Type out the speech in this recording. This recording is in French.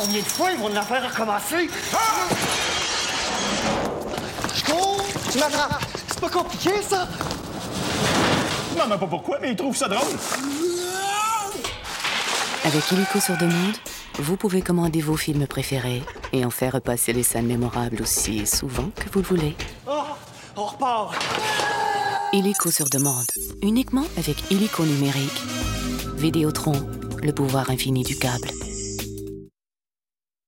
Combien de fois ils vont la faire recommencer? Ah! Oh, Je cours. C'est pas compliqué, ça? Non, mais pas pourquoi, mais ils trouvent ça drôle. Avec Illico sur demande, vous pouvez commander vos films préférés et en faire repasser les scènes mémorables aussi souvent que vous le voulez. Oh, on repart. Illico sur demande, uniquement avec Illico numérique. Vidéotron, le pouvoir infini du câble.